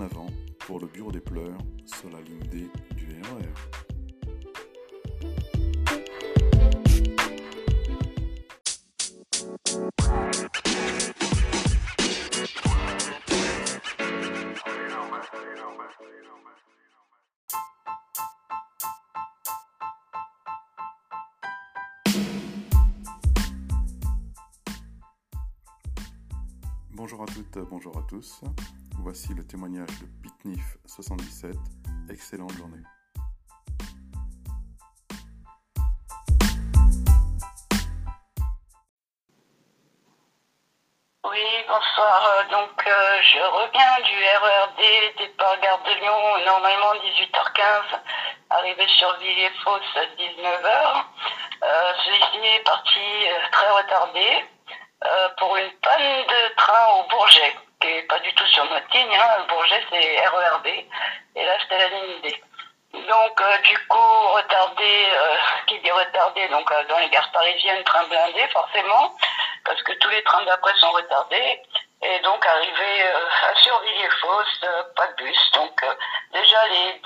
avant pour le bureau des pleurs sur la ligne D du E RER. Bonjour à toutes, bonjour à tous. Voici le témoignage de Pitnif 77. Excellente journée. Oui, bonsoir. Euh, Donc, euh, je reviens du RERD, départ Gare de Lyon, normalement 18h15, arrivé sur Villiers-Fosse à 19h. Euh, Celui-ci est parti euh, très retardé euh, pour une panne de train au Bourget, qui n'est pas du tout sur notre ligne. Hein. Le Bourget, c'est RERD, et là, c'était la ligne D. Donc, euh, du coup, retardé, euh, qui dit retardé, donc euh, dans les gares parisiennes, train blindé, forcément, parce que tous les trains d'après sont retardés. Et donc, arrivé à Survilliers-Fosse, pas de bus. Donc, déjà, les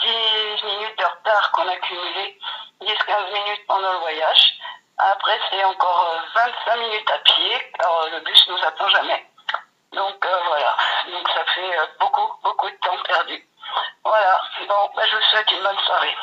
10 minutes de retard qu'on a cumulé, 10-15 minutes pendant le voyage. Après, c'est encore euh, 25 minutes à pied, car euh, le bus nous attend jamais. Donc, euh, voilà. Donc, ça fait euh, beaucoup, beaucoup de temps perdu. Voilà. Bon, bah, je vous souhaite une bonne soirée.